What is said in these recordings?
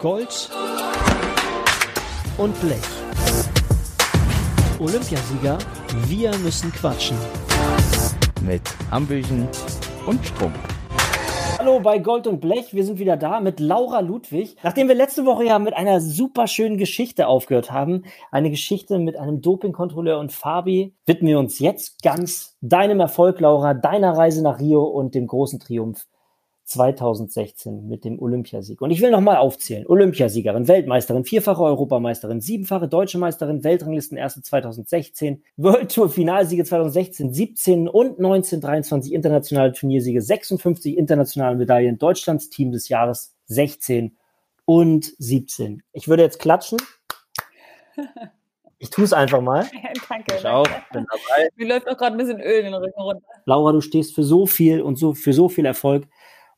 Gold und Blech. Olympiasieger, wir müssen quatschen. Mit Hambüchen und Strumpf. Hallo bei Gold und Blech, wir sind wieder da mit Laura Ludwig. Nachdem wir letzte Woche ja mit einer super schönen Geschichte aufgehört haben, eine Geschichte mit einem Dopingkontrolleur und Fabi, widmen wir uns jetzt ganz deinem Erfolg, Laura, deiner Reise nach Rio und dem großen Triumph 2016 mit dem Olympiasieg. Und ich will nochmal aufzählen. Olympiasiegerin, Weltmeisterin, vierfache Europameisterin, siebenfache Deutsche Meisterin, Weltranglistenerste 2016, World Tour Finalsiege 2016, 17 und 19, 23 internationale Turniersiege, 56 internationale Medaillen, Deutschlands Team des Jahres 16 und 17. Ich würde jetzt klatschen. Ich tue es einfach mal. Ja, danke. Ich auch. Bin dabei. Mir läuft auch gerade ein bisschen Öl in den Rücken runter. Laura, du stehst für so viel und so für so viel Erfolg.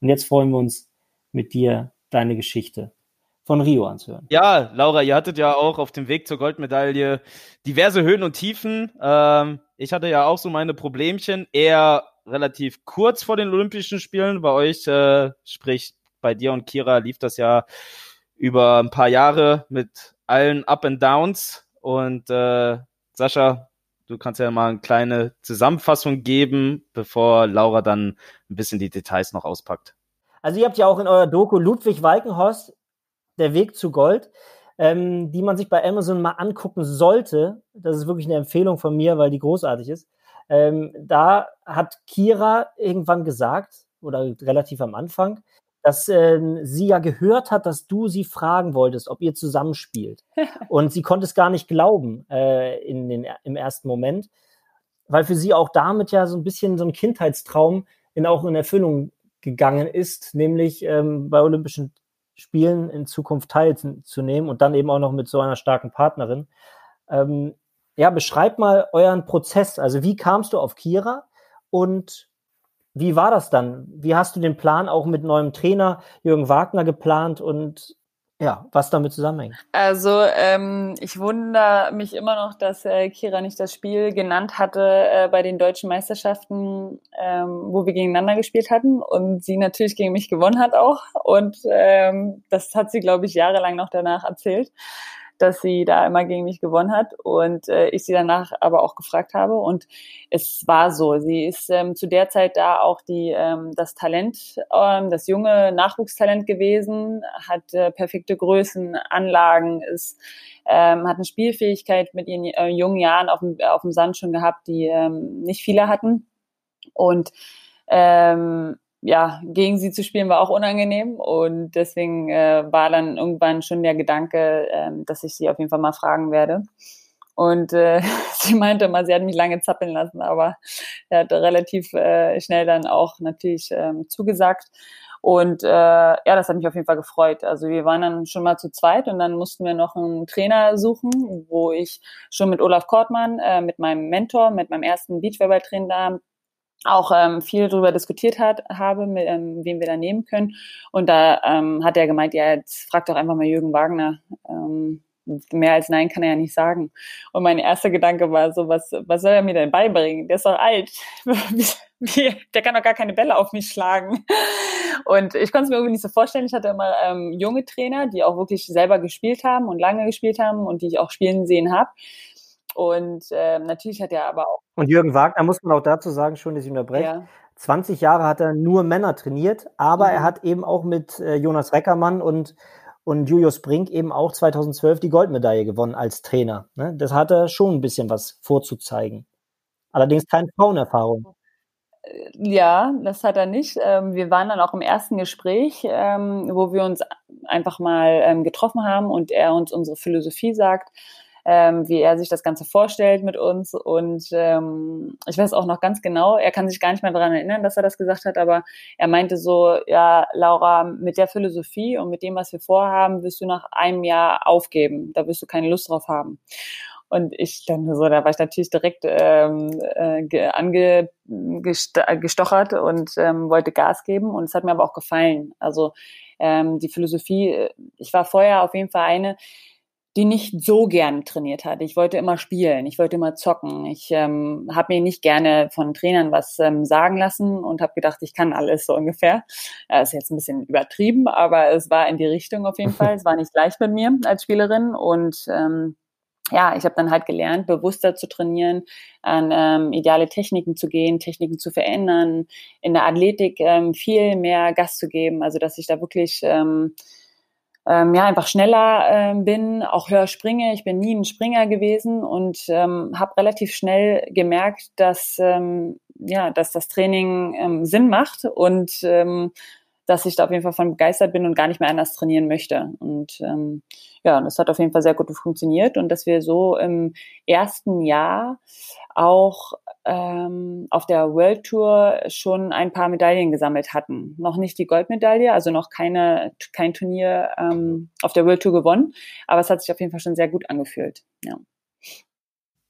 Und jetzt freuen wir uns mit dir deine Geschichte von Rio anzuhören. Ja, Laura, ihr hattet ja auch auf dem Weg zur Goldmedaille diverse Höhen und Tiefen. Ähm, ich hatte ja auch so meine Problemchen, eher relativ kurz vor den Olympischen Spielen. Bei euch, äh, sprich bei dir und Kira, lief das ja über ein paar Jahre mit allen Up and Downs. Und äh, Sascha, du kannst ja mal eine kleine Zusammenfassung geben, bevor Laura dann ein bisschen die Details noch auspackt. Also ihr habt ja auch in eurer Doku Ludwig Walkenhorst, Der Weg zu Gold, ähm, die man sich bei Amazon mal angucken sollte. Das ist wirklich eine Empfehlung von mir, weil die großartig ist. Ähm, da hat Kira irgendwann gesagt, oder relativ am Anfang, dass ähm, sie ja gehört hat, dass du sie fragen wolltest, ob ihr zusammenspielt. Und sie konnte es gar nicht glauben äh, in den, im ersten Moment, weil für sie auch damit ja so ein bisschen so ein Kindheitstraum in, auch in Erfüllung gegangen ist, nämlich ähm, bei Olympischen Spielen in Zukunft teilzunehmen und dann eben auch noch mit so einer starken Partnerin. Ähm, ja, beschreib mal euren Prozess. Also wie kamst du auf Kira und wie war das dann? Wie hast du den Plan auch mit neuem Trainer Jürgen Wagner geplant und ja, was damit zusammenhängt? Also ähm, ich wundere mich immer noch, dass äh, Kira nicht das Spiel genannt hatte äh, bei den deutschen Meisterschaften, ähm, wo wir gegeneinander gespielt hatten und sie natürlich gegen mich gewonnen hat auch. Und ähm, das hat sie, glaube ich, jahrelang noch danach erzählt dass sie da immer gegen mich gewonnen hat und äh, ich sie danach aber auch gefragt habe und es war so. Sie ist ähm, zu der Zeit da auch die ähm, das Talent, ähm, das junge Nachwuchstalent gewesen, hat äh, perfekte Größen, Anlagen, ist ähm, hat eine Spielfähigkeit mit ihren äh, jungen Jahren auf dem, auf dem Sand schon gehabt, die ähm, nicht viele hatten und ähm, ja, gegen sie zu spielen war auch unangenehm und deswegen äh, war dann irgendwann schon der Gedanke, äh, dass ich sie auf jeden Fall mal fragen werde. Und äh, sie meinte mal, sie hat mich lange zappeln lassen, aber er hat relativ äh, schnell dann auch natürlich ähm, zugesagt. Und äh, ja, das hat mich auf jeden Fall gefreut. Also wir waren dann schon mal zu zweit und dann mussten wir noch einen Trainer suchen, wo ich schon mit Olaf Kortmann, äh, mit meinem Mentor, mit meinem ersten Beachvolleyball-Trainer auch ähm, viel darüber diskutiert hat, habe, mit, ähm, wen wir da nehmen können. Und da ähm, hat er gemeint, ja, jetzt frag doch einfach mal Jürgen Wagner. Ähm, mehr als Nein kann er ja nicht sagen. Und mein erster Gedanke war so, was, was soll er mir denn beibringen? Der ist doch alt. Der kann doch gar keine Bälle auf mich schlagen. Und ich konnte es mir irgendwie nicht so vorstellen. Ich hatte immer ähm, junge Trainer, die auch wirklich selber gespielt haben und lange gespielt haben und die ich auch spielen sehen habe. Und äh, natürlich hat er aber auch. Und Jürgen Wagner muss man auch dazu sagen, schon, dass ich unterbreche. Ja. 20 Jahre hat er nur Männer trainiert, aber mhm. er hat eben auch mit äh, Jonas Reckermann und, und Julius Brink eben auch 2012 die Goldmedaille gewonnen als Trainer. Ne? Das hat er schon ein bisschen was vorzuzeigen. Allerdings keine Frauenerfahrung. Äh, ja, das hat er nicht. Ähm, wir waren dann auch im ersten Gespräch, ähm, wo wir uns einfach mal ähm, getroffen haben und er uns unsere Philosophie sagt ähm, wie er sich das Ganze vorstellt mit uns. Und ähm, ich weiß auch noch ganz genau, er kann sich gar nicht mehr daran erinnern, dass er das gesagt hat, aber er meinte so, ja, Laura, mit der Philosophie und mit dem, was wir vorhaben, wirst du nach einem Jahr aufgeben. Da wirst du keine Lust drauf haben. Und ich dann so, da war ich natürlich direkt ähm, äh, angestochert und ähm, wollte Gas geben. Und es hat mir aber auch gefallen. Also ähm, die Philosophie, ich war vorher auf jeden Fall eine, die nicht so gerne trainiert hat. Ich wollte immer spielen, ich wollte immer zocken. Ich ähm, habe mir nicht gerne von Trainern was ähm, sagen lassen und habe gedacht, ich kann alles so ungefähr. Das ist jetzt ein bisschen übertrieben, aber es war in die Richtung auf jeden Fall. Es war nicht leicht mit mir als Spielerin und ähm, ja, ich habe dann halt gelernt, bewusster zu trainieren, an ähm, ideale Techniken zu gehen, Techniken zu verändern, in der Athletik ähm, viel mehr Gas zu geben, also dass ich da wirklich ähm, ähm, ja einfach schneller ähm, bin, auch höher springe. Ich bin nie ein Springer gewesen und ähm, habe relativ schnell gemerkt, dass ähm, ja, dass das Training ähm, Sinn macht und ähm, dass ich da auf jeden Fall von begeistert bin und gar nicht mehr anders trainieren möchte. Und ähm, ja, das hat auf jeden Fall sehr gut funktioniert und dass wir so im ersten Jahr auch ähm, auf der World Tour schon ein paar Medaillen gesammelt hatten. Noch nicht die Goldmedaille, also noch keine, kein Turnier ähm, auf der World Tour gewonnen, aber es hat sich auf jeden Fall schon sehr gut angefühlt. Ja,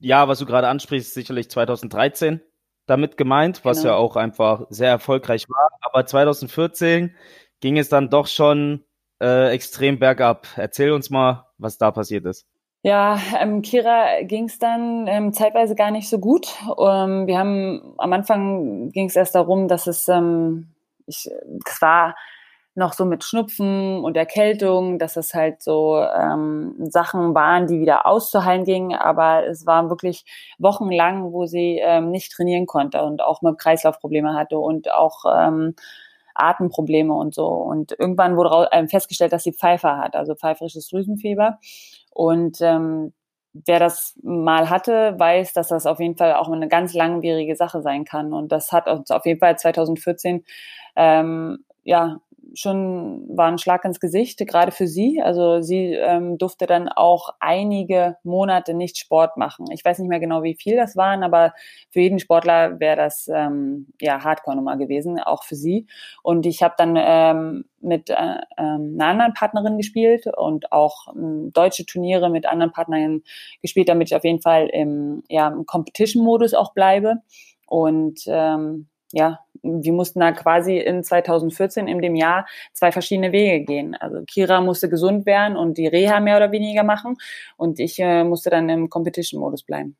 ja was du gerade ansprichst, sicherlich 2013 damit gemeint, was genau. ja auch einfach sehr erfolgreich war. Aber 2014 ging es dann doch schon äh, extrem bergab. Erzähl uns mal, was da passiert ist. Ja, ähm, Kira ging es dann ähm, zeitweise gar nicht so gut. Ähm, wir haben am Anfang ging es erst darum, dass es, ähm, ich, es war noch so mit Schnupfen und Erkältung, dass es halt so ähm, Sachen waren, die wieder auszuheilen gingen, aber es waren wirklich wochenlang, wo sie ähm, nicht trainieren konnte und auch mit Kreislaufprobleme hatte und auch ähm, Atemprobleme und so. Und irgendwann wurde ähm, festgestellt, dass sie Pfeifer hat, also pfeiferisches Drüsenfieber. Und ähm, wer das mal hatte, weiß, dass das auf jeden Fall auch eine ganz langwierige Sache sein kann. Und das hat uns auf jeden Fall 2014 ähm, ja schon war ein Schlag ins Gesicht, gerade für sie. Also sie ähm, durfte dann auch einige Monate nicht Sport machen. Ich weiß nicht mehr genau, wie viel das waren, aber für jeden Sportler wäre das ähm, ja Hardcore-Nummer gewesen, auch für sie. Und ich habe dann ähm, mit äh, ähm, einer anderen Partnerin gespielt und auch ähm, deutsche Turniere mit anderen Partnern gespielt, damit ich auf jeden Fall im, ja, im Competition-Modus auch bleibe. Und ähm, ja, wir mussten da quasi in 2014 in dem Jahr zwei verschiedene Wege gehen. Also Kira musste gesund werden und die Reha mehr oder weniger machen und ich äh, musste dann im Competition-Modus bleiben.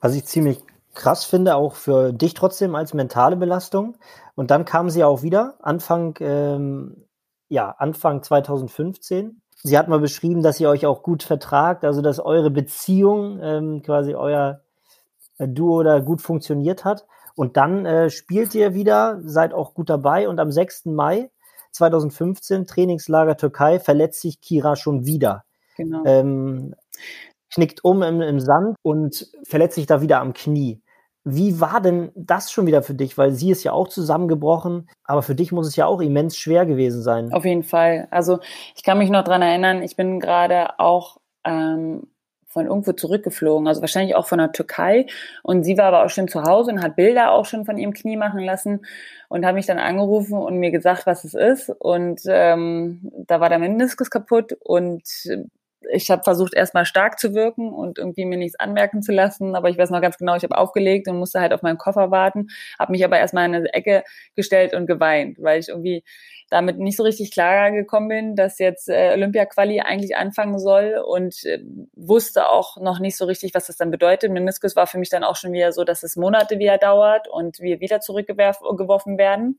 Was ich ziemlich krass finde, auch für dich trotzdem als mentale Belastung. Und dann kam sie auch wieder, Anfang, ähm, ja, Anfang 2015. Sie hat mal beschrieben, dass ihr euch auch gut vertragt, also dass eure Beziehung, ähm, quasi euer äh, Duo da gut funktioniert hat. Und dann äh, spielt ihr wieder, seid auch gut dabei und am 6. Mai 2015, Trainingslager Türkei, verletzt sich Kira schon wieder. Genau. Ähm, knickt um im, im Sand und verletzt sich da wieder am Knie. Wie war denn das schon wieder für dich? Weil sie ist ja auch zusammengebrochen, aber für dich muss es ja auch immens schwer gewesen sein. Auf jeden Fall. Also ich kann mich noch dran erinnern, ich bin gerade auch ähm, von irgendwo zurückgeflogen, also wahrscheinlich auch von der Türkei. Und sie war aber auch schon zu Hause und hat Bilder auch schon von ihrem Knie machen lassen und hat mich dann angerufen und mir gesagt, was es ist. Und ähm, da war der Meniskus kaputt und ich habe versucht, erstmal stark zu wirken und irgendwie mir nichts anmerken zu lassen. Aber ich weiß noch ganz genau, ich habe aufgelegt und musste halt auf meinen Koffer warten, habe mich aber erstmal in eine Ecke gestellt und geweint, weil ich irgendwie damit nicht so richtig klar gekommen bin, dass jetzt äh, Olympia-Quali eigentlich anfangen soll und äh, wusste auch noch nicht so richtig, was das dann bedeutet. Meniskus war für mich dann auch schon wieder so, dass es Monate wieder dauert und wir wieder zurückgeworfen werden.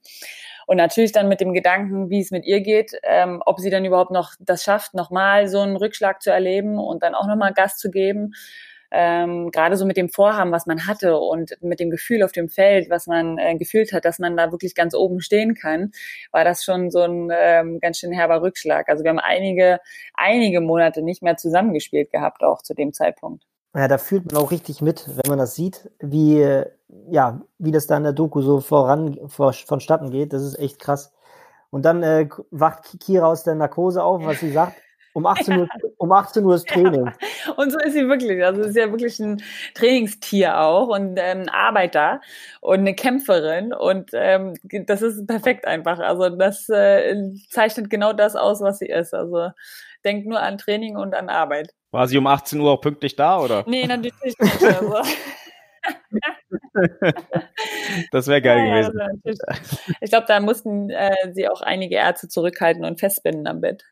Und natürlich dann mit dem Gedanken, wie es mit ihr geht, ähm, ob sie dann überhaupt noch das schafft, nochmal so einen Rückschlag zu erleben und dann auch nochmal Gas zu geben. Ähm, gerade so mit dem Vorhaben, was man hatte und mit dem Gefühl auf dem Feld, was man äh, gefühlt hat, dass man da wirklich ganz oben stehen kann, war das schon so ein ähm, ganz schön herber Rückschlag. Also wir haben einige, einige Monate nicht mehr zusammengespielt gehabt, auch zu dem Zeitpunkt. Ja, da fühlt man auch richtig mit, wenn man das sieht, wie, ja, wie das da in der Doku so voran, vor, vonstatten geht. Das ist echt krass. Und dann äh, wacht Kira aus der Narkose auf, was sie sagt. Um 18 Uhr, um 18 Uhr ist Training. Ja, und so ist sie wirklich. Also sie ist ja wirklich ein Trainingstier auch und ähm, Arbeiter und eine Kämpferin. Und ähm, das ist perfekt einfach. Also das äh, zeichnet genau das aus, was sie ist. Also denkt nur an Training und an Arbeit. War sie um 18 Uhr auch pünktlich da, oder? Nee, natürlich nicht. Also. das wäre geil ja, gewesen. Also ich glaube, da mussten äh, sie auch einige Ärzte zurückhalten und festbinden am Bett.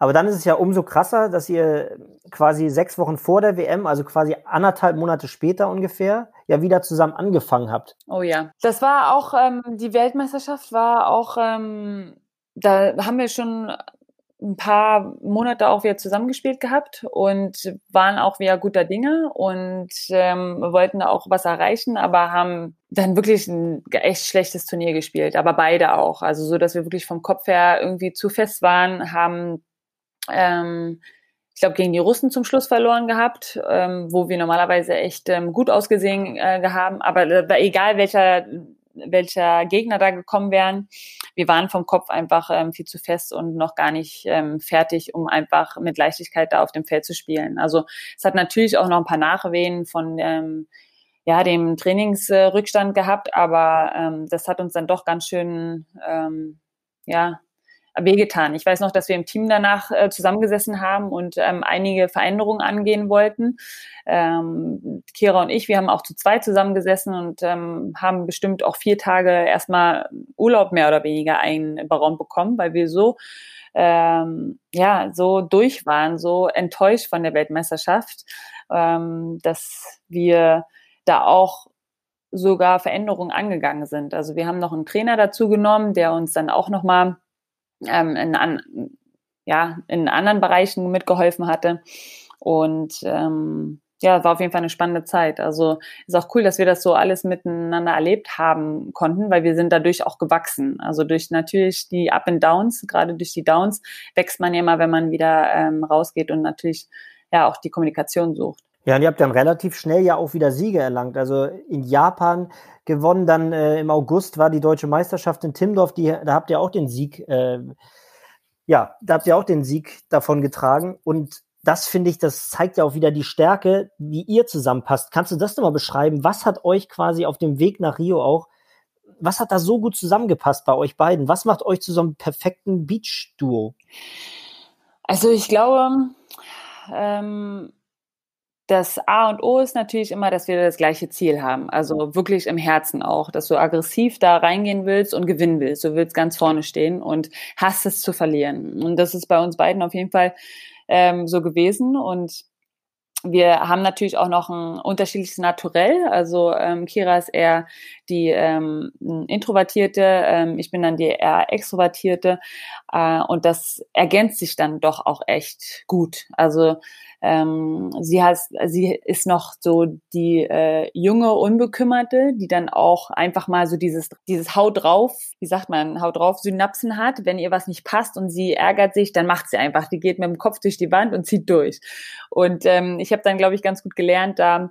Aber dann ist es ja umso krasser, dass ihr quasi sechs Wochen vor der WM, also quasi anderthalb Monate später ungefähr, ja wieder zusammen angefangen habt. Oh ja. Das war auch, ähm, die Weltmeisterschaft war auch, ähm, da haben wir schon ein paar Monate auch wieder zusammengespielt gehabt und waren auch wieder guter Dinge und ähm, wollten auch was erreichen, aber haben dann wirklich ein echt schlechtes Turnier gespielt, aber beide auch. Also so, dass wir wirklich vom Kopf her irgendwie zu fest waren, haben ähm, ich glaube, gegen die Russen zum Schluss verloren gehabt, ähm, wo wir normalerweise echt ähm, gut ausgesehen äh, haben. Aber äh, egal welcher welcher Gegner da gekommen wären. Wir waren vom Kopf einfach ähm, viel zu fest und noch gar nicht ähm, fertig, um einfach mit Leichtigkeit da auf dem Feld zu spielen. Also es hat natürlich auch noch ein paar Nachwehen von ähm, ja, dem Trainingsrückstand gehabt, aber ähm, das hat uns dann doch ganz schön ähm, ja, wehgetan. Ich weiß noch, dass wir im Team danach äh, zusammengesessen haben und ähm, einige Veränderungen angehen wollten. Ähm, Kira und ich, wir haben auch zu zweit zusammengesessen und ähm, haben bestimmt auch vier Tage erstmal Urlaub mehr oder weniger einberaumt bekommen, weil wir so ähm, ja so durch waren, so enttäuscht von der Weltmeisterschaft, ähm, dass wir da auch sogar Veränderungen angegangen sind. Also wir haben noch einen Trainer dazu genommen, der uns dann auch noch mal ähm, in, an, ja, in anderen Bereichen mitgeholfen hatte. Und ähm, ja, war auf jeden Fall eine spannende Zeit. Also ist auch cool, dass wir das so alles miteinander erlebt haben konnten, weil wir sind dadurch auch gewachsen. Also durch natürlich die Up and Downs, gerade durch die Downs wächst man ja immer, wenn man wieder ähm, rausgeht und natürlich ja auch die Kommunikation sucht. Ja, und ihr habt dann relativ schnell ja auch wieder Siege erlangt. Also in Japan gewonnen, dann äh, im August war die deutsche Meisterschaft in Timdorf, die, da habt ihr auch den Sieg, äh, ja, da habt ihr auch den Sieg davon getragen. Und das finde ich, das zeigt ja auch wieder die Stärke, wie ihr zusammenpasst. Kannst du das nochmal beschreiben? Was hat euch quasi auf dem Weg nach Rio auch, was hat da so gut zusammengepasst bei euch beiden? Was macht euch zu so einem perfekten Beach-Duo? Also ich glaube, ähm, das A und O ist natürlich immer, dass wir das gleiche Ziel haben. Also wirklich im Herzen auch, dass du aggressiv da reingehen willst und gewinnen willst. Du willst ganz vorne stehen und hast es zu verlieren. Und das ist bei uns beiden auf jeden Fall ähm, so gewesen. Und wir haben natürlich auch noch ein unterschiedliches Naturell. Also ähm, Kira ist eher die ähm, introvertierte, ähm, ich bin dann die eher extrovertierte äh, und das ergänzt sich dann doch auch echt gut. Also ähm, sie hat, sie ist noch so die äh, junge Unbekümmerte, die dann auch einfach mal so dieses dieses Haut drauf, wie sagt man, Haut drauf Synapsen hat. Wenn ihr was nicht passt und sie ärgert sich, dann macht sie einfach. Die geht mit dem Kopf durch die Wand und zieht durch. Und ähm, ich habe dann, glaube ich, ganz gut gelernt, da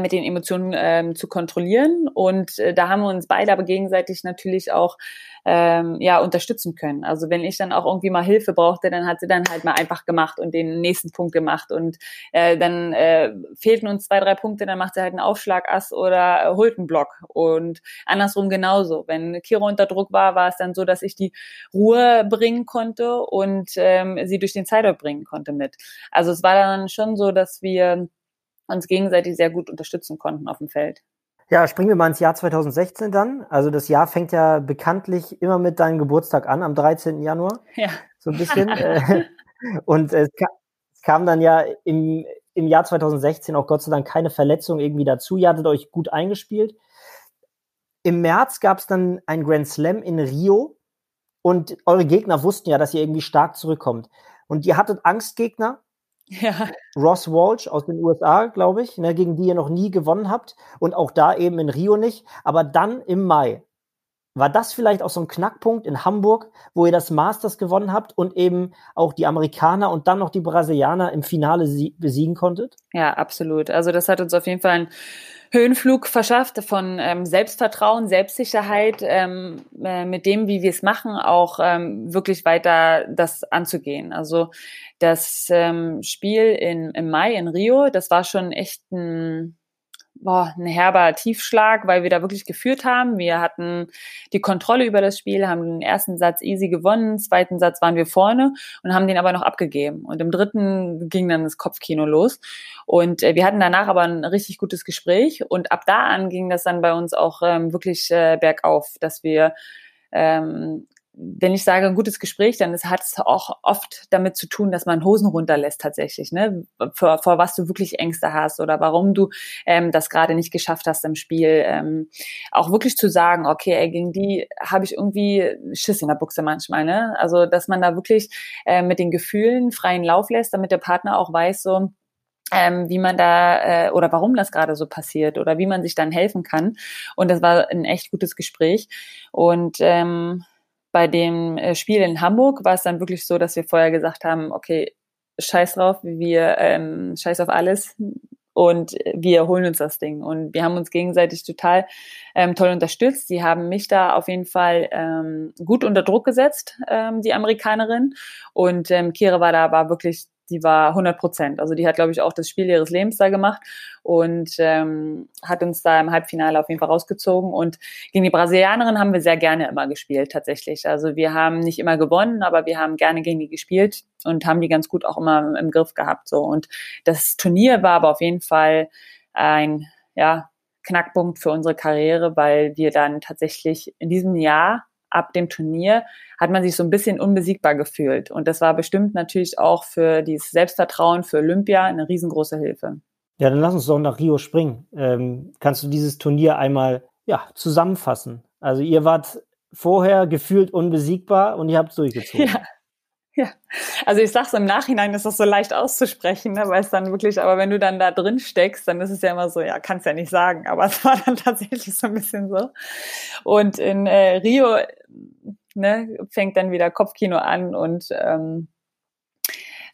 mit den Emotionen ähm, zu kontrollieren. Und äh, da haben wir uns beide aber gegenseitig natürlich auch ähm, ja unterstützen können. Also wenn ich dann auch irgendwie mal Hilfe brauchte, dann hat sie dann halt mal einfach gemacht und den nächsten Punkt gemacht. Und äh, dann äh, fehlten uns zwei, drei Punkte, dann macht sie halt einen Aufschlagass oder äh, holt einen Block. Und andersrum genauso. Wenn Kira unter Druck war, war es dann so, dass ich die Ruhe bringen konnte und ähm, sie durch den Zeitdruck bringen konnte mit. Also es war dann schon so, dass wir uns gegenseitig sehr gut unterstützen konnten auf dem Feld. Ja, springen wir mal ins Jahr 2016 dann. Also das Jahr fängt ja bekanntlich immer mit deinem Geburtstag an, am 13. Januar. Ja. So ein bisschen. Äh, und es kam dann ja im, im Jahr 2016 auch Gott sei Dank keine Verletzung irgendwie dazu. Ihr hattet euch gut eingespielt. Im März gab es dann ein Grand Slam in Rio und eure Gegner wussten ja, dass ihr irgendwie stark zurückkommt. Und ihr hattet Angstgegner, ja. Ross Walsh aus den USA, glaube ich, ne, gegen die ihr noch nie gewonnen habt und auch da eben in Rio nicht. Aber dann im Mai war das vielleicht auch so ein Knackpunkt in Hamburg, wo ihr das Masters gewonnen habt und eben auch die Amerikaner und dann noch die Brasilianer im Finale besiegen konntet? Ja, absolut. Also das hat uns auf jeden Fall ein Höhenflug verschafft von ähm, Selbstvertrauen, Selbstsicherheit, ähm, äh, mit dem, wie wir es machen, auch ähm, wirklich weiter das anzugehen. Also das ähm, Spiel in, im Mai in Rio, das war schon echt ein boah, ein herber Tiefschlag, weil wir da wirklich geführt haben. Wir hatten die Kontrolle über das Spiel, haben den ersten Satz easy gewonnen, zweiten Satz waren wir vorne und haben den aber noch abgegeben. Und im dritten ging dann das Kopfkino los. Und äh, wir hatten danach aber ein richtig gutes Gespräch und ab da an ging das dann bei uns auch ähm, wirklich äh, bergauf, dass wir ähm, wenn ich sage ein gutes Gespräch, dann hat es auch oft damit zu tun, dass man Hosen runterlässt tatsächlich, ne? Vor, vor was du wirklich Ängste hast oder warum du ähm, das gerade nicht geschafft hast im Spiel. Ähm, auch wirklich zu sagen, okay, ey, gegen die habe ich irgendwie Schiss in der Buchse manchmal, ne? Also dass man da wirklich äh, mit den Gefühlen freien Lauf lässt, damit der Partner auch weiß, so ähm, wie man da äh, oder warum das gerade so passiert oder wie man sich dann helfen kann. Und das war ein echt gutes Gespräch. Und ähm, bei dem äh, Spiel in Hamburg war es dann wirklich so, dass wir vorher gesagt haben, okay, scheiß drauf, wir ähm, scheiß auf alles und wir holen uns das Ding. Und wir haben uns gegenseitig total ähm, toll unterstützt. Sie haben mich da auf jeden Fall ähm, gut unter Druck gesetzt, ähm, die Amerikanerin. Und ähm, Kira war da war wirklich die war 100 Prozent. Also die hat, glaube ich, auch das Spiel ihres Lebens da gemacht und ähm, hat uns da im Halbfinale auf jeden Fall rausgezogen. Und gegen die Brasilianerin haben wir sehr gerne immer gespielt, tatsächlich. Also wir haben nicht immer gewonnen, aber wir haben gerne gegen die gespielt und haben die ganz gut auch immer im Griff gehabt. So Und das Turnier war aber auf jeden Fall ein, ja, Knackpunkt für unsere Karriere, weil wir dann tatsächlich in diesem Jahr ab dem Turnier hat man sich so ein bisschen unbesiegbar gefühlt. Und das war bestimmt natürlich auch für dieses Selbstvertrauen für Olympia eine riesengroße Hilfe. Ja, dann lass uns doch nach Rio springen. Ähm, kannst du dieses Turnier einmal ja, zusammenfassen? Also ihr wart vorher gefühlt unbesiegbar und ihr habt es durchgezogen. Ja. Ja, also ich sag's im Nachhinein, ist das so leicht auszusprechen, ne, weil es dann wirklich, aber wenn du dann da drin steckst, dann ist es ja immer so, ja, kannst ja nicht sagen, aber es war dann tatsächlich so ein bisschen so. Und in äh, Rio ne, fängt dann wieder Kopfkino an und ähm,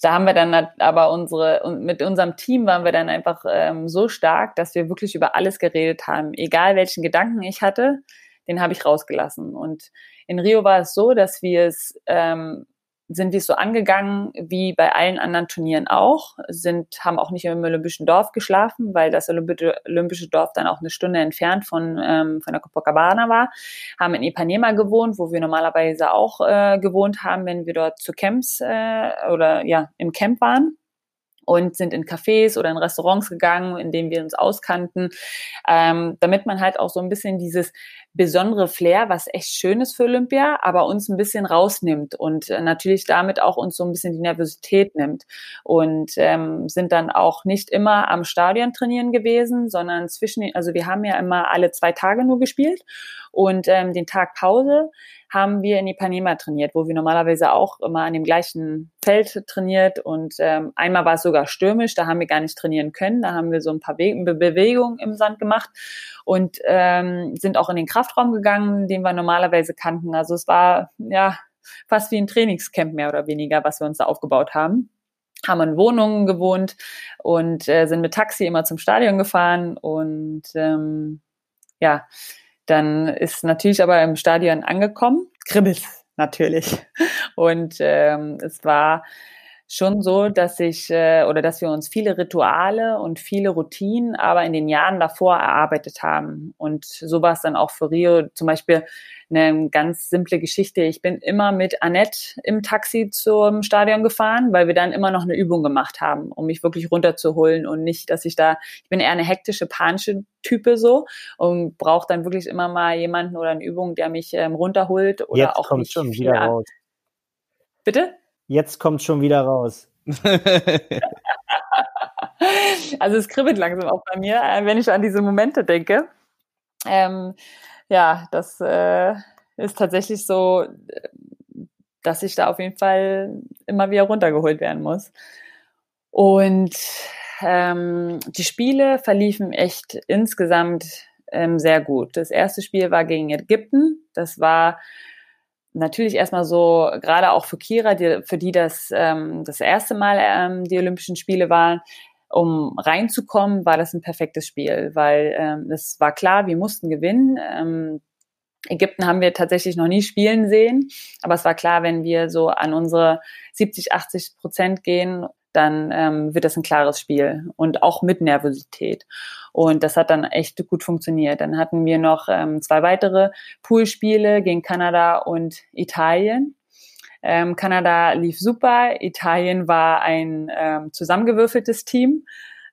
da haben wir dann aber unsere, und mit unserem Team waren wir dann einfach ähm, so stark, dass wir wirklich über alles geredet haben. Egal welchen Gedanken ich hatte, den habe ich rausgelassen. Und in Rio war es so, dass wir es ähm, sind wir so angegangen wie bei allen anderen Turnieren auch, sind, haben auch nicht im Olympischen Dorf geschlafen, weil das Olympische Dorf dann auch eine Stunde entfernt von, ähm, von der Copacabana war, haben in Ipanema gewohnt, wo wir normalerweise auch äh, gewohnt haben, wenn wir dort zu Camps äh, oder ja, im Camp waren und sind in Cafés oder in Restaurants gegangen, in denen wir uns auskannten, ähm, damit man halt auch so ein bisschen dieses besondere Flair, was echt schön ist für Olympia, aber uns ein bisschen rausnimmt und äh, natürlich damit auch uns so ein bisschen die Nervosität nimmt. Und ähm, sind dann auch nicht immer am Stadion trainieren gewesen, sondern zwischen, also wir haben ja immer alle zwei Tage nur gespielt und ähm, den Tag Pause haben wir in Ipanema trainiert, wo wir normalerweise auch immer an dem gleichen Feld trainiert. Und ähm, einmal war es sogar stürmisch, da haben wir gar nicht trainieren können. Da haben wir so ein paar Be Bewegungen im Sand gemacht und ähm, sind auch in den Kraftraum gegangen, den wir normalerweise kannten. Also es war ja fast wie ein Trainingscamp mehr oder weniger, was wir uns da aufgebaut haben haben in Wohnungen gewohnt und äh, sind mit Taxi immer zum Stadion gefahren und ähm, ja, dann ist natürlich aber im Stadion angekommen, kribbelt natürlich. Und ähm, es war schon so, dass ich äh, oder dass wir uns viele Rituale und viele Routinen aber in den Jahren davor erarbeitet haben. Und so war es dann auch für Rio zum Beispiel eine ganz simple Geschichte. Ich bin immer mit Annette im Taxi zum Stadion gefahren, weil wir dann immer noch eine Übung gemacht haben, um mich wirklich runterzuholen und nicht, dass ich da, ich bin eher eine hektische, panische Type so und brauche dann wirklich immer mal jemanden oder eine Übung, der mich ähm, runterholt oder Jetzt auch kommt schon wieder raus. Bitte? Jetzt kommt schon wieder raus. Also es kribbelt langsam auch bei mir, äh, wenn ich an diese Momente denke. Ähm, ja, das äh, ist tatsächlich so, äh, dass ich da auf jeden Fall immer wieder runtergeholt werden muss. Und ähm, die Spiele verliefen echt insgesamt ähm, sehr gut. Das erste Spiel war gegen Ägypten. Das war natürlich erstmal so, gerade auch für Kira, die, für die das ähm, das erste Mal ähm, die Olympischen Spiele waren, um reinzukommen, war das ein perfektes Spiel, weil ähm, es war klar, wir mussten gewinnen. Ähm, Ägypten haben wir tatsächlich noch nie spielen sehen, aber es war klar, wenn wir so an unsere 70, 80 Prozent gehen, dann ähm, wird das ein klares Spiel und auch mit Nervosität. Und das hat dann echt gut funktioniert. Dann hatten wir noch ähm, zwei weitere Poolspiele gegen Kanada und Italien. Ähm, Kanada lief super, Italien war ein ähm, zusammengewürfeltes Team.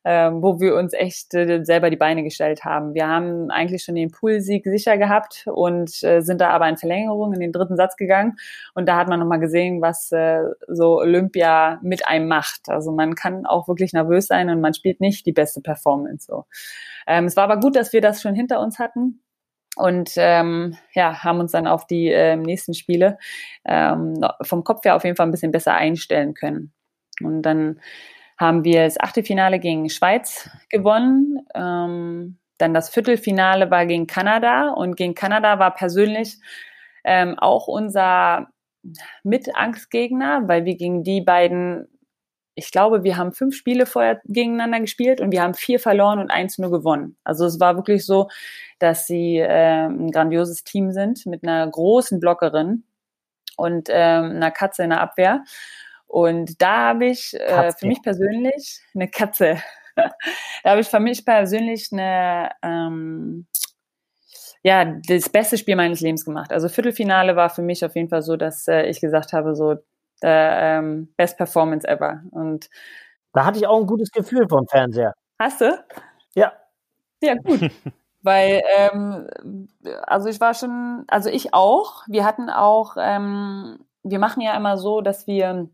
Ähm, wo wir uns echt äh, selber die Beine gestellt haben. Wir haben eigentlich schon den Poolsieg sicher gehabt und äh, sind da aber in Verlängerung in den dritten Satz gegangen. Und da hat man nochmal gesehen, was äh, so Olympia mit einem macht. Also man kann auch wirklich nervös sein und man spielt nicht die beste Performance. So. Ähm, es war aber gut, dass wir das schon hinter uns hatten und ähm, ja, haben uns dann auf die äh, nächsten Spiele ähm, vom Kopf her auf jeden Fall ein bisschen besser einstellen können. Und dann haben wir das Achtelfinale gegen Schweiz gewonnen. Ähm, dann das Viertelfinale war gegen Kanada und gegen Kanada war persönlich ähm, auch unser Mitangstgegner, weil wir gegen die beiden, ich glaube, wir haben fünf Spiele vorher gegeneinander gespielt und wir haben vier verloren und eins nur gewonnen. Also es war wirklich so, dass sie äh, ein grandioses Team sind mit einer großen Blockerin und ähm, einer Katze in der Abwehr. Und da habe ich äh, für mich persönlich eine Katze. da habe ich für mich persönlich eine ähm, ja das beste Spiel meines Lebens gemacht. Also Viertelfinale war für mich auf jeden Fall so, dass äh, ich gesagt habe so äh, ähm, Best Performance ever. Und da hatte ich auch ein gutes Gefühl vom Fernseher. Hast du? Ja. Ja gut. Weil, ähm, also ich war schon, also ich auch. Wir hatten auch, ähm, wir machen ja immer so, dass wir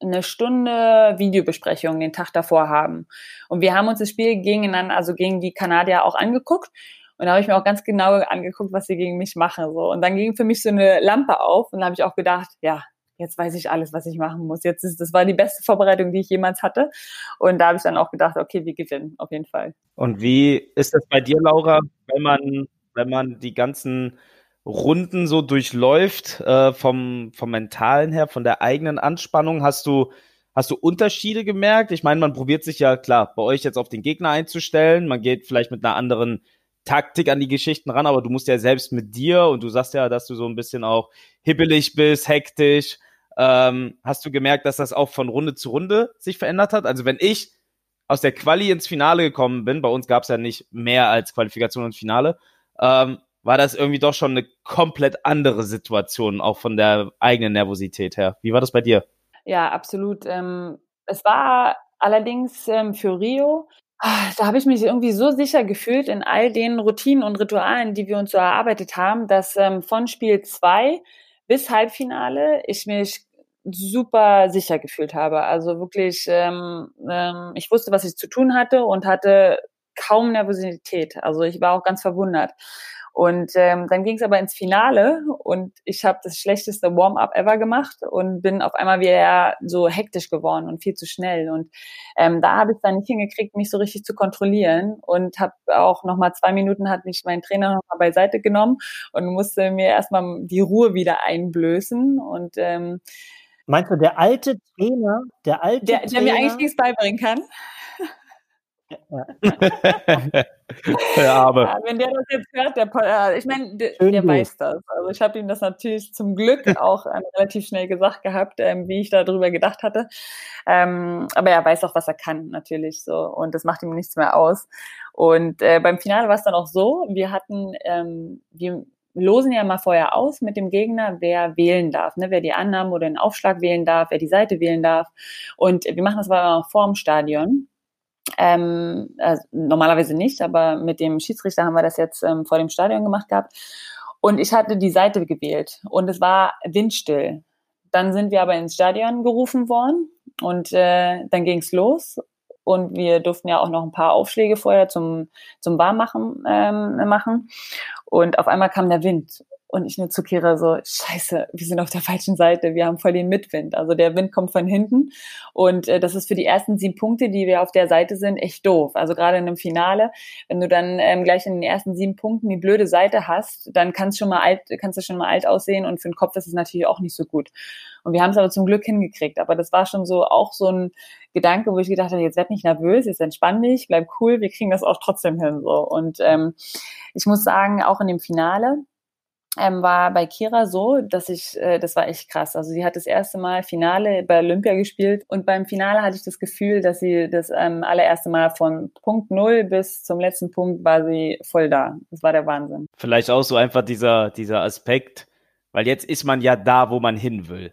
eine Stunde Videobesprechung den Tag davor haben. Und wir haben uns das Spiel gegeneinander, also gegen die Kanadier auch angeguckt. Und da habe ich mir auch ganz genau angeguckt, was sie gegen mich machen. So. Und dann ging für mich so eine Lampe auf und da habe ich auch gedacht, ja, jetzt weiß ich alles, was ich machen muss. Jetzt ist, das war die beste Vorbereitung, die ich jemals hatte. Und da habe ich dann auch gedacht, okay, wir gewinnen, auf jeden Fall. Und wie ist das bei dir, Laura, wenn man, wenn man die ganzen Runden so durchläuft, äh, vom, vom Mentalen her, von der eigenen Anspannung, hast du, hast du Unterschiede gemerkt? Ich meine, man probiert sich ja klar, bei euch jetzt auf den Gegner einzustellen, man geht vielleicht mit einer anderen Taktik an die Geschichten ran, aber du musst ja selbst mit dir und du sagst ja, dass du so ein bisschen auch hibbelig bist, hektisch. Ähm, hast du gemerkt, dass das auch von Runde zu Runde sich verändert hat? Also wenn ich aus der Quali ins Finale gekommen bin, bei uns gab es ja nicht mehr als Qualifikation ins Finale, ähm, war das irgendwie doch schon eine komplett andere Situation, auch von der eigenen Nervosität her. Wie war das bei dir? Ja, absolut. Ähm, es war allerdings ähm, für Rio, ah, da habe ich mich irgendwie so sicher gefühlt in all den Routinen und Ritualen, die wir uns so erarbeitet haben, dass ähm, von Spiel zwei bis Halbfinale ich mich super sicher gefühlt habe. Also wirklich, ähm, ähm, ich wusste, was ich zu tun hatte und hatte kaum Nervosität. Also ich war auch ganz verwundert. Und ähm, dann ging es aber ins Finale und ich habe das schlechteste Warm-up ever gemacht und bin auf einmal wieder so hektisch geworden und viel zu schnell. Und ähm, da habe ich dann nicht hingekriegt, mich so richtig zu kontrollieren und habe auch nochmal zwei Minuten hat mich mein Trainer nochmal beiseite genommen und musste mir erstmal die Ruhe wieder einblößen. Und ähm, Meinst du, der alte Trainer, der alte der, der Trainer, mir eigentlich nichts beibringen kann? Ja. Arme. Ja, wenn der das jetzt hört, der, ich meine, der, der weiß das. Also ich habe ihm das natürlich zum Glück auch ähm, relativ schnell gesagt gehabt, ähm, wie ich darüber gedacht hatte. Ähm, aber er weiß auch, was er kann, natürlich so. Und das macht ihm nichts mehr aus. Und äh, beim Finale war es dann auch so, wir hatten, ähm, wir losen ja mal vorher aus mit dem Gegner, wer wählen darf, ne? wer die Annahme oder den Aufschlag wählen darf, wer die Seite wählen darf. Und wir machen das aber vor dem Stadion. Ähm, also normalerweise nicht, aber mit dem Schiedsrichter haben wir das jetzt ähm, vor dem Stadion gemacht gehabt. Und ich hatte die Seite gewählt und es war windstill. Dann sind wir aber ins Stadion gerufen worden und äh, dann ging's los. Und wir durften ja auch noch ein paar Aufschläge vorher zum, zum Warmmachen ähm, machen. Und auf einmal kam der Wind. Und ich nur zu so, scheiße, wir sind auf der falschen Seite, wir haben voll den Mitwind. Also der Wind kommt von hinten. Und äh, das ist für die ersten sieben Punkte, die wir auf der Seite sind, echt doof. Also gerade in einem Finale, wenn du dann ähm, gleich in den ersten sieben Punkten die blöde Seite hast, dann kannst schon mal alt, kannst du schon mal alt aussehen und für den Kopf ist es natürlich auch nicht so gut. Und wir haben es aber zum Glück hingekriegt. Aber das war schon so auch so ein Gedanke, wo ich gedacht habe, jetzt werd nicht nervös, jetzt entspann dich, bleib cool, wir kriegen das auch trotzdem hin. So. Und ähm, ich muss sagen, auch in dem Finale, ähm, war bei Kira so, dass ich, äh, das war echt krass. Also sie hat das erste Mal Finale bei Olympia gespielt und beim Finale hatte ich das Gefühl, dass sie das ähm, allererste Mal von Punkt Null bis zum letzten Punkt war sie voll da. Das war der Wahnsinn. Vielleicht auch so einfach dieser, dieser Aspekt, weil jetzt ist man ja da, wo man hin will.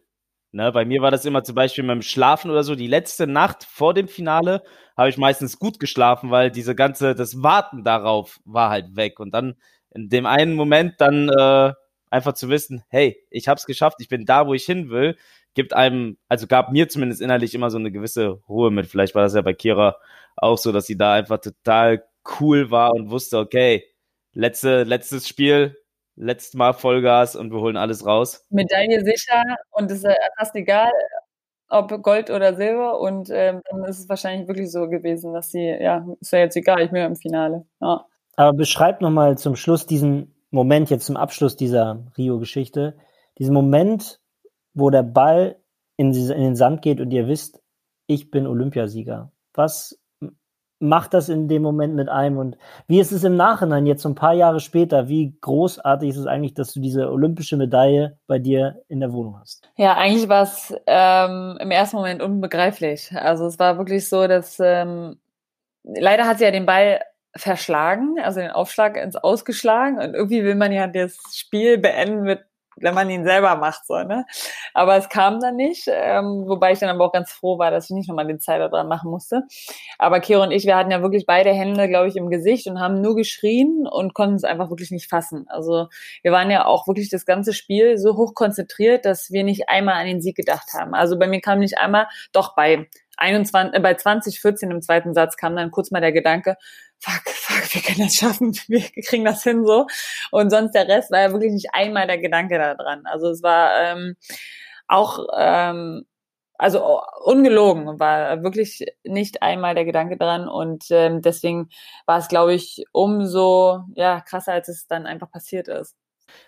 Ne, bei mir war das immer zum Beispiel beim Schlafen oder so. Die letzte Nacht vor dem Finale habe ich meistens gut geschlafen, weil diese ganze, das Warten darauf war halt weg. Und dann in dem einen Moment dann äh, einfach zu wissen, hey, ich habe es geschafft, ich bin da, wo ich hin will, gibt einem, also gab mir zumindest innerlich immer so eine gewisse Ruhe mit. Vielleicht war das ja bei Kira auch so, dass sie da einfach total cool war und wusste, okay, letzte, letztes Spiel, letztes Mal Vollgas und wir holen alles raus. Medaille sicher und es ist fast egal, ob Gold oder Silber. Und ähm, dann ist es wahrscheinlich wirklich so gewesen, dass sie, ja, ist ja jetzt egal, ich bin ja im Finale. Ja. Aber beschreib nochmal zum Schluss diesen Moment, jetzt zum Abschluss dieser Rio-Geschichte, diesen Moment, wo der Ball in, in den Sand geht und ihr wisst, ich bin Olympiasieger. Was macht das in dem Moment mit einem und wie ist es im Nachhinein jetzt so ein paar Jahre später? Wie großartig ist es eigentlich, dass du diese olympische Medaille bei dir in der Wohnung hast? Ja, eigentlich war es ähm, im ersten Moment unbegreiflich. Also es war wirklich so, dass ähm, leider hat sie ja den Ball verschlagen, also den Aufschlag ins Ausgeschlagen und irgendwie will man ja das Spiel beenden mit wenn man ihn selber macht, so, ne? Aber es kam dann nicht, ähm, wobei ich dann aber auch ganz froh war, dass ich nicht nochmal den Zeiler dran machen musste. Aber Kiro und ich, wir hatten ja wirklich beide Hände, glaube ich, im Gesicht und haben nur geschrien und konnten es einfach wirklich nicht fassen. Also wir waren ja auch wirklich das ganze Spiel so hoch konzentriert, dass wir nicht einmal an den Sieg gedacht haben. Also bei mir kam nicht einmal, doch bei 21, äh, bei 2014 im zweiten Satz kam dann kurz mal der Gedanke, fuck, fuck, wir können das schaffen, wir kriegen das hin so. Und sonst der Rest war ja wirklich nicht einmal der Gedanke da dran. Also es war ähm, auch, ähm, also ungelogen, war wirklich nicht einmal der Gedanke dran. Und ähm, deswegen war es, glaube ich, umso ja, krasser, als es dann einfach passiert ist.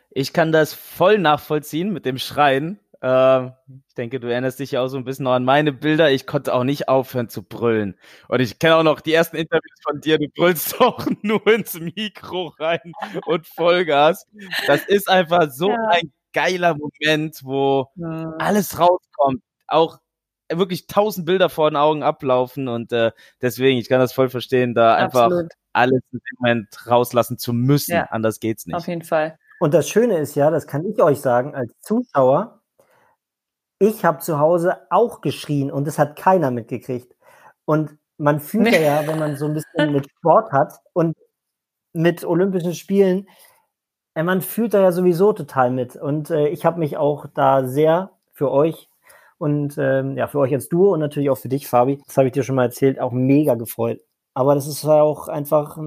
Ich kann das voll nachvollziehen mit dem Schreien. Ähm, ich denke, du erinnerst dich ja auch so ein bisschen noch an meine Bilder. Ich konnte auch nicht aufhören zu brüllen. Und ich kenne auch noch die ersten Interviews von dir. Du brüllst auch nur ins Mikro rein und Vollgas. Das ist einfach so ja. ein geiler Moment, wo ja. alles rauskommt. Auch wirklich tausend Bilder vor den Augen ablaufen. Und äh, deswegen, ich kann das voll verstehen, da Absolut. einfach alles dem Moment rauslassen zu müssen. Ja. Anders geht's nicht. Auf jeden Fall. Und das Schöne ist ja, das kann ich euch sagen, als Zuschauer, ich habe zu Hause auch geschrien und das hat keiner mitgekriegt. Und man fühlt nee. ja, wenn man so ein bisschen mit Sport hat und mit Olympischen Spielen, äh, man fühlt da ja sowieso total mit. Und äh, ich habe mich auch da sehr für euch und ähm, ja, für euch als Duo und natürlich auch für dich, Fabi, das habe ich dir schon mal erzählt, auch mega gefreut. Aber das ist ja auch einfach,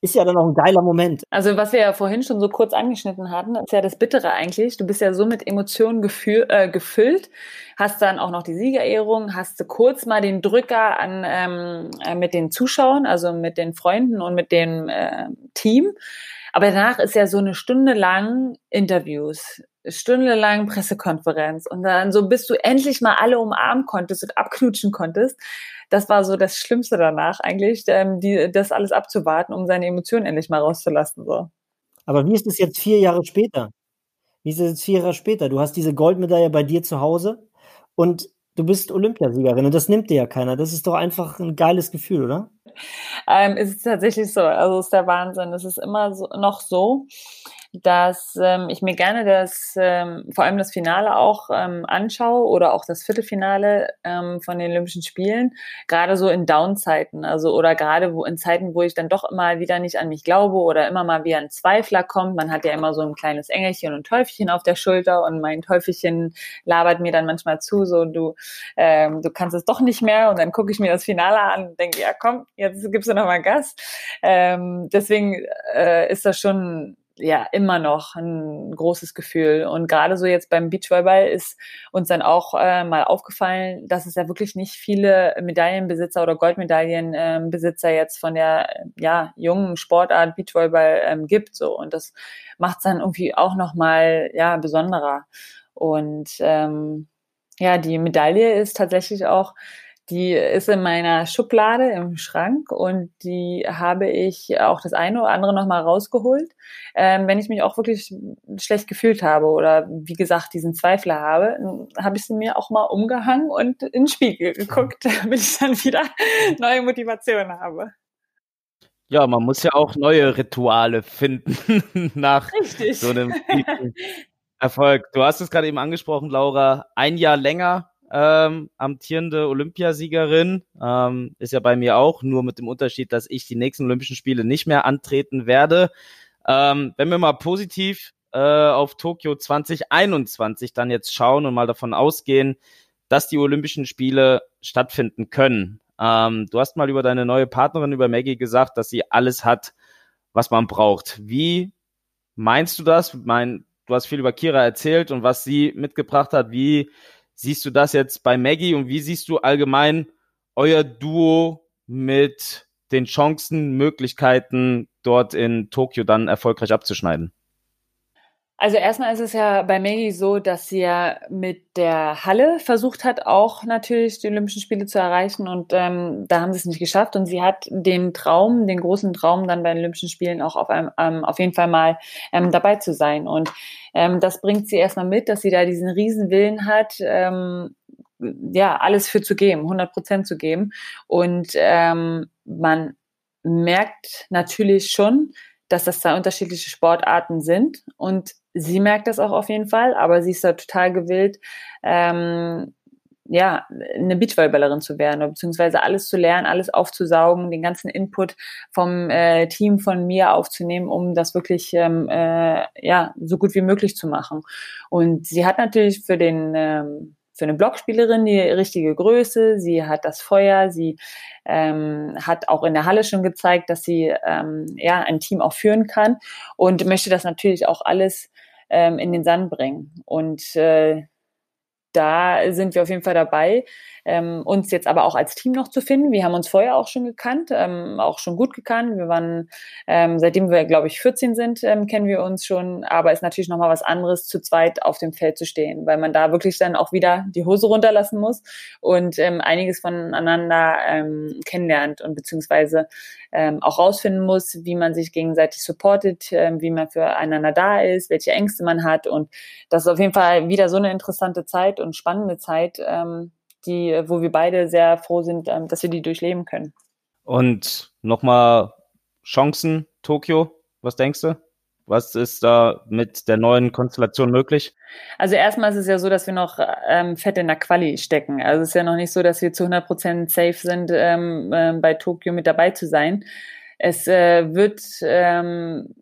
ist ja dann auch ein geiler Moment. Also was wir ja vorhin schon so kurz angeschnitten hatten, ist ja das Bittere eigentlich. Du bist ja so mit Emotionen gefühl, äh, gefüllt, hast dann auch noch die Siegerehrung, hast du kurz mal den Drücker an ähm, äh, mit den Zuschauern, also mit den Freunden und mit dem äh, Team. Aber danach ist ja so eine Stunde lang Interviews, Stunde lang Pressekonferenz und dann so, bis du endlich mal alle umarmen konntest und abknutschen konntest das war so das Schlimmste danach eigentlich, ähm, die, das alles abzuwarten, um seine Emotionen endlich mal rauszulassen. So. Aber wie ist es jetzt vier Jahre später? Wie ist es jetzt vier Jahre später? Du hast diese Goldmedaille bei dir zu Hause und du bist Olympiasiegerin und das nimmt dir ja keiner. Das ist doch einfach ein geiles Gefühl, oder? Ähm, es ist tatsächlich so. Also es ist der Wahnsinn. Es ist immer so, noch so dass ähm, ich mir gerne das, ähm, vor allem das Finale auch ähm, anschaue oder auch das Viertelfinale ähm, von den Olympischen Spielen, gerade so in Down-Zeiten, also oder gerade wo in Zeiten, wo ich dann doch immer wieder nicht an mich glaube oder immer mal wieder ein Zweifler kommt. Man hat ja immer so ein kleines Engelchen und Teufelchen auf der Schulter und mein Teufelchen labert mir dann manchmal zu, so du, ähm, du kannst es doch nicht mehr und dann gucke ich mir das Finale an und denke, ja komm, jetzt gibst du noch mal Gas. Ähm, deswegen äh, ist das schon ja immer noch ein großes Gefühl. Und gerade so jetzt beim Beachvolleyball ist uns dann auch äh, mal aufgefallen, dass es ja wirklich nicht viele Medaillenbesitzer oder Goldmedaillenbesitzer ähm, jetzt von der ja jungen Sportart Beachvolleyball ähm, gibt. So und das macht es dann irgendwie auch noch mal ja besonderer. Und ähm, ja, die Medaille ist tatsächlich auch die ist in meiner Schublade im Schrank und die habe ich auch das eine oder andere nochmal rausgeholt, ähm, wenn ich mich auch wirklich schlecht gefühlt habe oder wie gesagt diesen Zweifler habe, habe ich sie mir auch mal umgehangen und in den Spiegel geguckt, damit ich dann wieder neue Motivation habe. Ja, man muss ja auch neue Rituale finden nach Richtig. so einem Erfolg. Du hast es gerade eben angesprochen, Laura. Ein Jahr länger ähm, amtierende Olympiasiegerin. Ähm, ist ja bei mir auch, nur mit dem Unterschied, dass ich die nächsten Olympischen Spiele nicht mehr antreten werde. Ähm, wenn wir mal positiv äh, auf Tokio 2021 dann jetzt schauen und mal davon ausgehen, dass die Olympischen Spiele stattfinden können. Ähm, du hast mal über deine neue Partnerin, über Maggie gesagt, dass sie alles hat, was man braucht. Wie meinst du das? Mein, du hast viel über Kira erzählt und was sie mitgebracht hat. Wie siehst du das jetzt bei Maggie und wie siehst du allgemein euer Duo mit den Chancen, Möglichkeiten, dort in Tokio dann erfolgreich abzuschneiden? Also erstmal ist es ja bei Maggie so, dass sie ja mit der Halle versucht hat, auch natürlich die Olympischen Spiele zu erreichen. Und ähm, da haben sie es nicht geschafft. Und sie hat den Traum, den großen Traum dann bei den Olympischen Spielen auch auf, ähm, auf jeden Fall mal ähm, dabei zu sein. Und ähm, das bringt sie erstmal mit, dass sie da diesen riesen Willen hat, ähm, ja, alles für zu geben, 100 Prozent zu geben. Und ähm, man merkt natürlich schon, dass das zwei unterschiedliche Sportarten sind. Und sie merkt das auch auf jeden Fall, aber sie ist da total gewillt, ähm, ja, eine Beachvolleyballerin zu werden, beziehungsweise alles zu lernen, alles aufzusaugen, den ganzen Input vom äh, Team von mir aufzunehmen, um das wirklich ähm, äh, ja so gut wie möglich zu machen. Und sie hat natürlich für den ähm, für eine Blockspielerin die richtige Größe, sie hat das Feuer, sie ähm, hat auch in der Halle schon gezeigt, dass sie ähm, ja ein Team auch führen kann und möchte das natürlich auch alles ähm, in den Sand bringen. Und äh, da sind wir auf jeden Fall dabei, ähm, uns jetzt aber auch als Team noch zu finden. Wir haben uns vorher auch schon gekannt, ähm, auch schon gut gekannt. Wir waren, ähm, seitdem wir, glaube ich, 14 sind, ähm, kennen wir uns schon. Aber ist natürlich nochmal was anderes, zu zweit auf dem Feld zu stehen, weil man da wirklich dann auch wieder die Hose runterlassen muss und ähm, einiges voneinander ähm, kennenlernt und beziehungsweise ähm, auch rausfinden muss, wie man sich gegenseitig supportet, ähm, wie man füreinander da ist, welche Ängste man hat. Und das ist auf jeden Fall wieder so eine interessante Zeit und spannende Zeit, ähm, die, wo wir beide sehr froh sind, ähm, dass wir die durchleben können. Und nochmal Chancen, Tokio, was denkst du? Was ist da mit der neuen Konstellation möglich? Also erstmal ist es ja so, dass wir noch ähm, fett in der Quali stecken. Also es ist ja noch nicht so, dass wir zu 100 Prozent safe sind, ähm, äh, bei Tokio mit dabei zu sein. Es äh, wird ähm,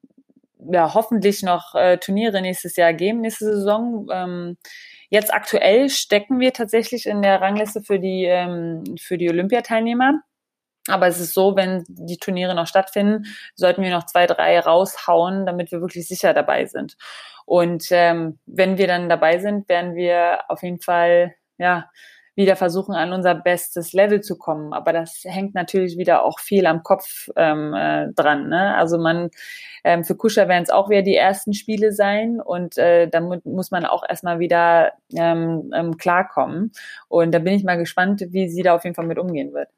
ja hoffentlich noch äh, Turniere nächstes Jahr geben, nächste Saison. Ähm, Jetzt aktuell stecken wir tatsächlich in der Rangliste für die, ähm, für die Olympiateilnehmer. Aber es ist so, wenn die Turniere noch stattfinden, sollten wir noch zwei, drei raushauen, damit wir wirklich sicher dabei sind. Und ähm, wenn wir dann dabei sind, werden wir auf jeden Fall ja wieder versuchen, an unser bestes Level zu kommen. Aber das hängt natürlich wieder auch viel am Kopf ähm, äh, dran. Ne? Also man, ähm, für Kuscher werden es auch wieder die ersten Spiele sein und äh, da mu muss man auch erstmal wieder ähm, ähm, klarkommen. Und da bin ich mal gespannt, wie sie da auf jeden Fall mit umgehen wird.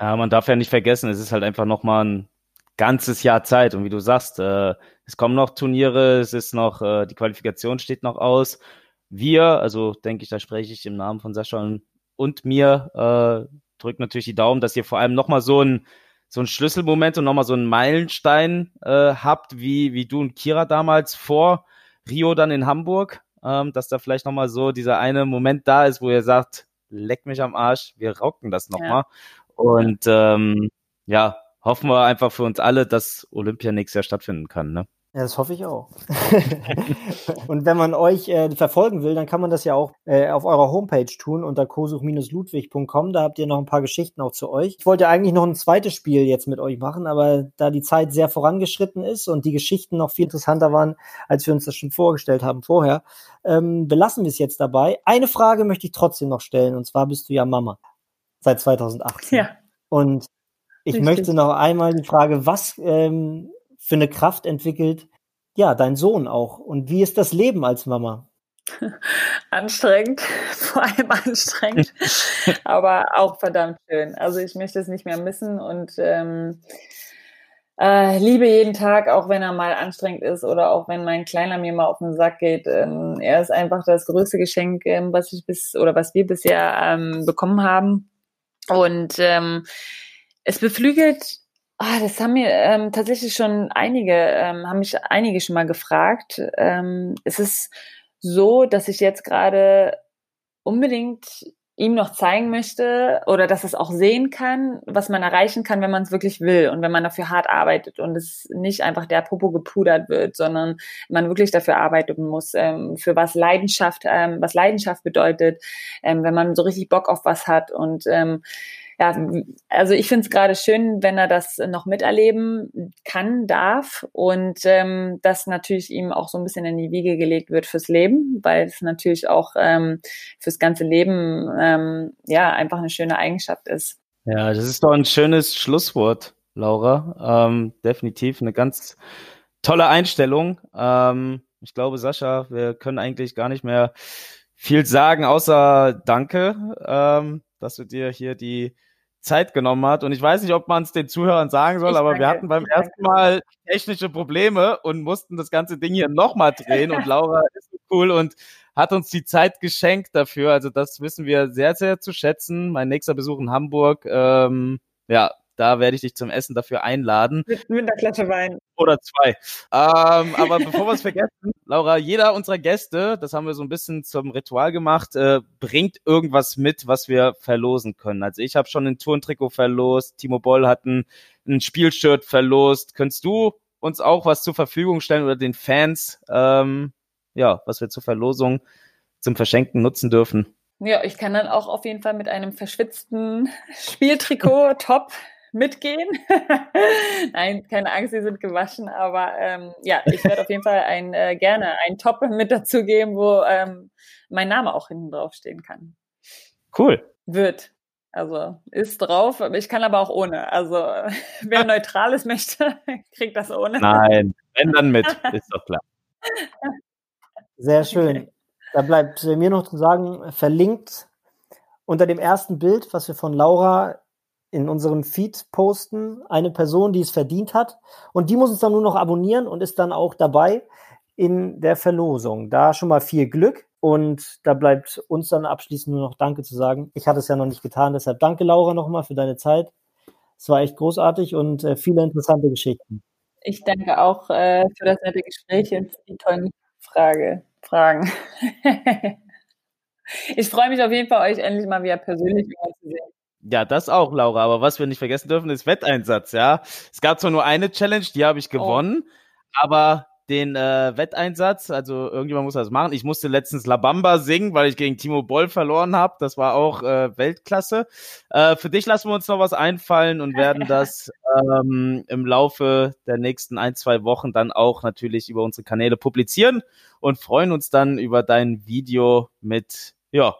Ja, man darf ja nicht vergessen, es ist halt einfach nochmal ein ganzes Jahr Zeit. Und wie du sagst, äh, es kommen noch Turniere, es ist noch, äh, die Qualifikation steht noch aus wir, also denke ich, da spreche ich im Namen von Sascha und, und mir, äh, drückt natürlich die Daumen, dass ihr vor allem nochmal so ein, so ein Schlüsselmoment und nochmal so einen Meilenstein äh, habt, wie, wie du und Kira damals vor Rio dann in Hamburg, ähm, dass da vielleicht nochmal so dieser eine Moment da ist, wo ihr sagt, leck mich am Arsch, wir rocken das nochmal. Ja. Und ähm, ja, hoffen wir einfach für uns alle, dass Olympia nächstes Jahr stattfinden kann. Ne? Ja, das hoffe ich auch. und wenn man euch äh, verfolgen will, dann kann man das ja auch äh, auf eurer Homepage tun unter kosuch-ludwig.com. Da habt ihr noch ein paar Geschichten auch zu euch. Ich wollte eigentlich noch ein zweites Spiel jetzt mit euch machen, aber da die Zeit sehr vorangeschritten ist und die Geschichten noch viel interessanter waren, als wir uns das schon vorgestellt haben vorher, ähm, belassen wir es jetzt dabei. Eine Frage möchte ich trotzdem noch stellen, und zwar bist du ja Mama seit 2018. Ja. Und ich Richtig. möchte noch einmal die Frage, was ähm, für eine Kraft entwickelt, ja, dein Sohn auch. Und wie ist das Leben als Mama? Anstrengend, vor allem anstrengend, aber auch verdammt schön. Also ich möchte es nicht mehr missen und ähm, äh, liebe jeden Tag, auch wenn er mal anstrengend ist oder auch wenn mein Kleiner mir mal auf den Sack geht. Ähm, er ist einfach das größte Geschenk, ähm, was ich bis oder was wir bisher ähm, bekommen haben. Und ähm, es beflügelt Ah, das haben mir ähm, tatsächlich schon einige, ähm, haben mich einige schon mal gefragt. Ähm, es ist so, dass ich jetzt gerade unbedingt ihm noch zeigen möchte oder dass es auch sehen kann, was man erreichen kann, wenn man es wirklich will und wenn man dafür hart arbeitet und es nicht einfach der Popo gepudert wird, sondern man wirklich dafür arbeiten muss, ähm, für was Leidenschaft, ähm, was Leidenschaft bedeutet, ähm, wenn man so richtig Bock auf was hat und ähm, ja, also ich finde es gerade schön, wenn er das noch miterleben kann, darf und ähm, das natürlich ihm auch so ein bisschen in die Wiege gelegt wird fürs Leben, weil es natürlich auch ähm, fürs ganze Leben ähm, ja einfach eine schöne Eigenschaft ist. Ja, das ist doch ein schönes Schlusswort, Laura. Ähm, definitiv eine ganz tolle Einstellung. Ähm, ich glaube, Sascha, wir können eigentlich gar nicht mehr viel sagen, außer Danke, ähm, dass du dir hier die Zeit genommen hat. Und ich weiß nicht, ob man es den Zuhörern sagen soll, ich aber danke, wir hatten beim ersten Mal technische Probleme und mussten das ganze Ding hier nochmal drehen. und Laura ist cool und hat uns die Zeit geschenkt dafür. Also das wissen wir sehr, sehr zu schätzen. Mein nächster Besuch in Hamburg, ähm, ja, da werde ich dich zum Essen dafür einladen. Mit, mit einer Flasche Wein. Oder zwei. Ähm, aber bevor wir es vergessen, Laura, jeder unserer Gäste, das haben wir so ein bisschen zum Ritual gemacht, äh, bringt irgendwas mit, was wir verlosen können. Also ich habe schon ein Turntrikot verlost, Timo Boll hat ein, ein Spielshirt verlost. Könntest du uns auch was zur Verfügung stellen oder den Fans, ähm, ja, was wir zur Verlosung zum Verschenken nutzen dürfen? Ja, ich kann dann auch auf jeden Fall mit einem verschwitzten Spieltrikot top mitgehen. Nein, keine Angst, sie sind gewaschen, aber ähm, ja, ich werde auf jeden Fall ein, äh, gerne ein Top mit dazu geben, wo ähm, mein Name auch hinten drauf stehen kann. Cool. Wird. Also ist drauf, ich kann aber auch ohne. Also wer Neutrales möchte, kriegt das ohne. Nein, wenn dann mit, ist doch klar. Sehr schön. Okay. Da bleibt mir noch zu sagen, verlinkt unter dem ersten Bild, was wir von Laura in unserem Feed posten, eine Person, die es verdient hat. Und die muss uns dann nur noch abonnieren und ist dann auch dabei in der Verlosung. Da schon mal viel Glück. Und da bleibt uns dann abschließend nur noch Danke zu sagen. Ich hatte es ja noch nicht getan, deshalb danke Laura nochmal für deine Zeit. Es war echt großartig und äh, viele interessante Geschichten. Ich danke auch äh, für das nette Gespräch und für die tollen Frage, Fragen. ich freue mich auf jeden Fall, euch endlich mal wieder persönlich zu sehen. Ja, das auch, Laura. Aber was wir nicht vergessen dürfen, ist Wetteinsatz, ja. Es gab zwar nur eine Challenge, die habe ich oh. gewonnen, oh. aber den äh, Wetteinsatz, also irgendjemand muss das machen. Ich musste letztens La Bamba singen, weil ich gegen Timo Boll verloren habe. Das war auch äh, Weltklasse. Äh, für dich lassen wir uns noch was einfallen und werden das ähm, im Laufe der nächsten ein, zwei Wochen dann auch natürlich über unsere Kanäle publizieren und freuen uns dann über dein Video mit, ja,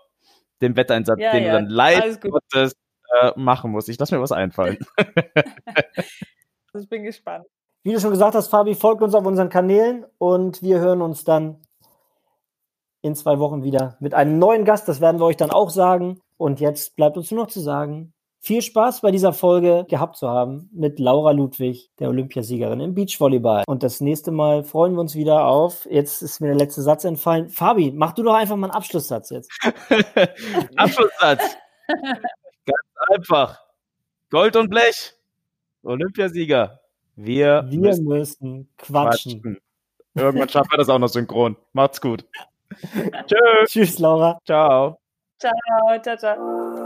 dem Wetteinsatz, ja, den ja. du dann live Gottes äh, machen muss. Ich lasse mir was einfallen. ich bin gespannt. Wie du schon gesagt hast, Fabi, folgt uns auf unseren Kanälen und wir hören uns dann in zwei Wochen wieder mit einem neuen Gast. Das werden wir euch dann auch sagen. Und jetzt bleibt uns nur noch zu sagen, viel Spaß bei dieser Folge gehabt zu haben mit Laura Ludwig, der Olympiasiegerin im Beachvolleyball. Und das nächste Mal freuen wir uns wieder auf. Jetzt ist mir der letzte Satz entfallen. Fabi, mach du doch einfach mal einen Abschlusssatz jetzt. Abschlusssatz. Ganz einfach. Gold und Blech. Olympiasieger. Wir, wir müssen, müssen quatschen. quatschen. Irgendwann schaffen wir das auch noch synchron. Macht's gut. Tschüss. Tschüss, Laura. Ciao. Ciao, ciao, ciao.